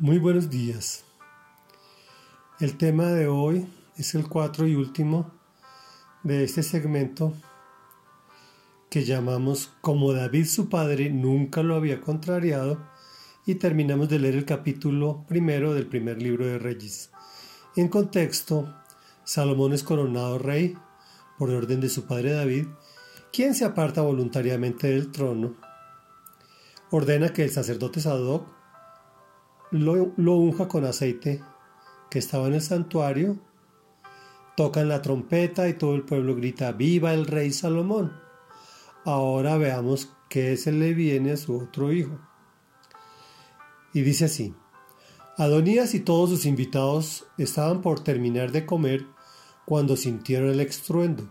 Muy buenos días. El tema de hoy es el cuatro y último de este segmento que llamamos Como David su padre nunca lo había contrariado y terminamos de leer el capítulo primero del primer libro de Reyes. En contexto, Salomón es coronado rey por orden de su padre David, quien se aparta voluntariamente del trono. Ordena que el sacerdote Sadoc lo, unja con aceite que estaba en el santuario, tocan la trompeta y todo el pueblo grita, viva el rey Salomón. Ahora veamos qué se le viene a su otro hijo. Y dice así, Adonías y todos sus invitados estaban por terminar de comer cuando sintieron el estruendo.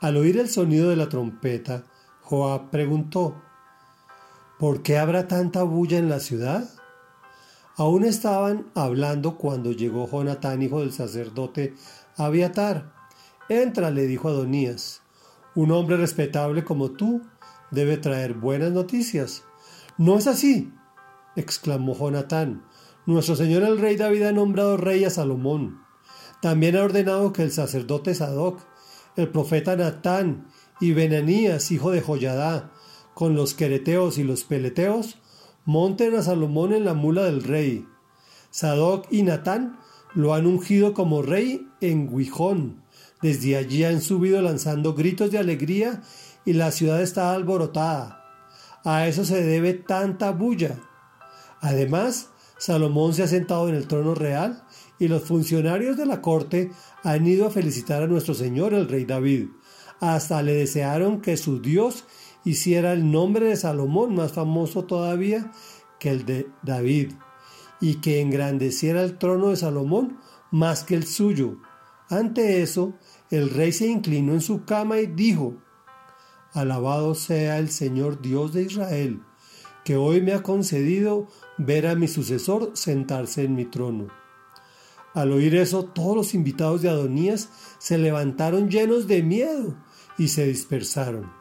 Al oír el sonido de la trompeta, Joab preguntó, ¿por qué habrá tanta bulla en la ciudad? Aún estaban hablando cuando llegó Jonatán, hijo del sacerdote Abiatar. Entra, le dijo Adonías. Un hombre respetable como tú debe traer buenas noticias. No es así, exclamó Jonatán. Nuestro señor el rey David ha nombrado rey a Salomón. También ha ordenado que el sacerdote Sadoc, el profeta Natán y Benanías, hijo de Joyadá, con los quereteos y los peleteos, monten a Salomón en la mula del rey. Sadoc y Natán lo han ungido como rey en Guijón. Desde allí han subido lanzando gritos de alegría y la ciudad está alborotada. A eso se debe tanta bulla. Además, Salomón se ha sentado en el trono real y los funcionarios de la corte han ido a felicitar a nuestro Señor el rey David. Hasta le desearon que su Dios hiciera el nombre de Salomón más famoso todavía que el de David, y que engrandeciera el trono de Salomón más que el suyo. Ante eso, el rey se inclinó en su cama y dijo, Alabado sea el Señor Dios de Israel, que hoy me ha concedido ver a mi sucesor sentarse en mi trono. Al oír eso, todos los invitados de Adonías se levantaron llenos de miedo y se dispersaron.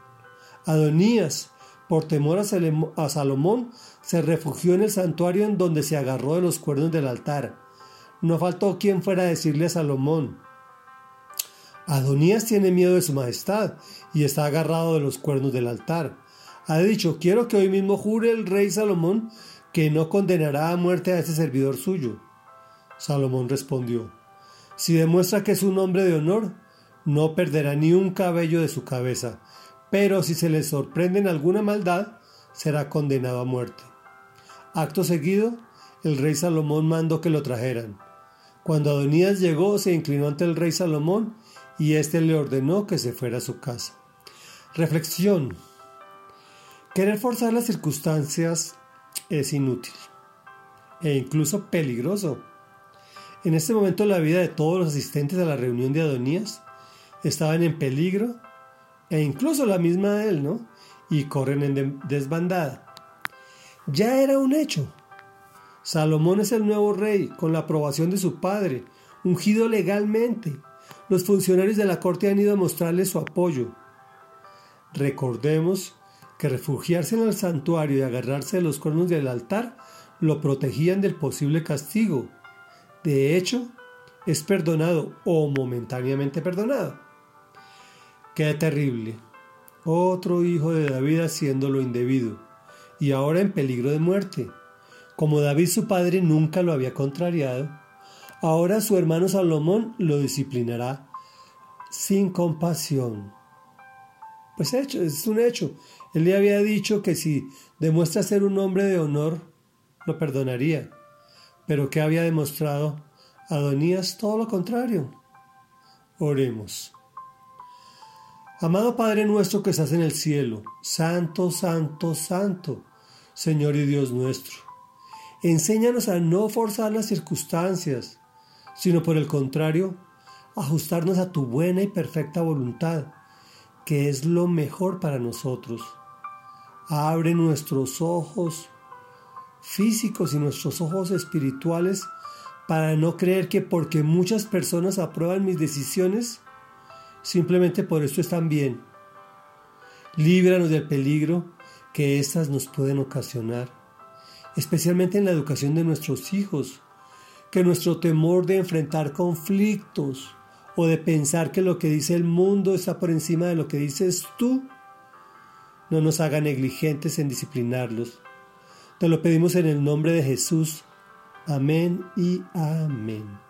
Adonías, por temor a Salomón, se refugió en el santuario en donde se agarró de los cuernos del altar. No faltó quien fuera a decirle a Salomón, Adonías tiene miedo de su majestad y está agarrado de los cuernos del altar. Ha dicho, quiero que hoy mismo jure el rey Salomón que no condenará a muerte a ese servidor suyo. Salomón respondió, si demuestra que es un hombre de honor, no perderá ni un cabello de su cabeza, pero si se le sorprende en alguna maldad, será condenado a muerte. Acto seguido, el rey Salomón mandó que lo trajeran. Cuando Adonías llegó, se inclinó ante el rey Salomón y éste le ordenó que se fuera a su casa. Reflexión. Querer forzar las circunstancias es inútil e incluso peligroso. En este momento la vida de todos los asistentes a la reunión de Adonías estaban en peligro e incluso la misma de él, ¿no? Y corren en desbandada. Ya era un hecho. Salomón es el nuevo rey, con la aprobación de su padre, ungido legalmente. Los funcionarios de la corte han ido a mostrarle su apoyo. Recordemos que refugiarse en el santuario y agarrarse de los cuernos del altar lo protegían del posible castigo. De hecho, es perdonado o momentáneamente perdonado. Qué terrible. Otro hijo de David haciendo lo indebido, y ahora en peligro de muerte. Como David su padre nunca lo había contrariado, ahora su hermano Salomón lo disciplinará sin compasión. Pues hecho, es un hecho. Él le había dicho que si demuestra ser un hombre de honor, lo perdonaría. Pero ¿qué había demostrado? Adonías todo lo contrario. Oremos. Amado Padre nuestro que estás en el cielo, santo, santo, santo, Señor y Dios nuestro, enséñanos a no forzar las circunstancias, sino por el contrario, ajustarnos a tu buena y perfecta voluntad, que es lo mejor para nosotros. Abre nuestros ojos físicos y nuestros ojos espirituales para no creer que porque muchas personas aprueban mis decisiones, simplemente por esto están bien. Líbranos del peligro que éstas nos pueden ocasionar. especialmente en la educación de nuestros hijos, que nuestro temor de enfrentar conflictos o de pensar que lo que dice el mundo está por encima de lo que dices tú, no nos haga negligentes en disciplinarlos. Te lo pedimos en el nombre de Jesús. Amén y amén.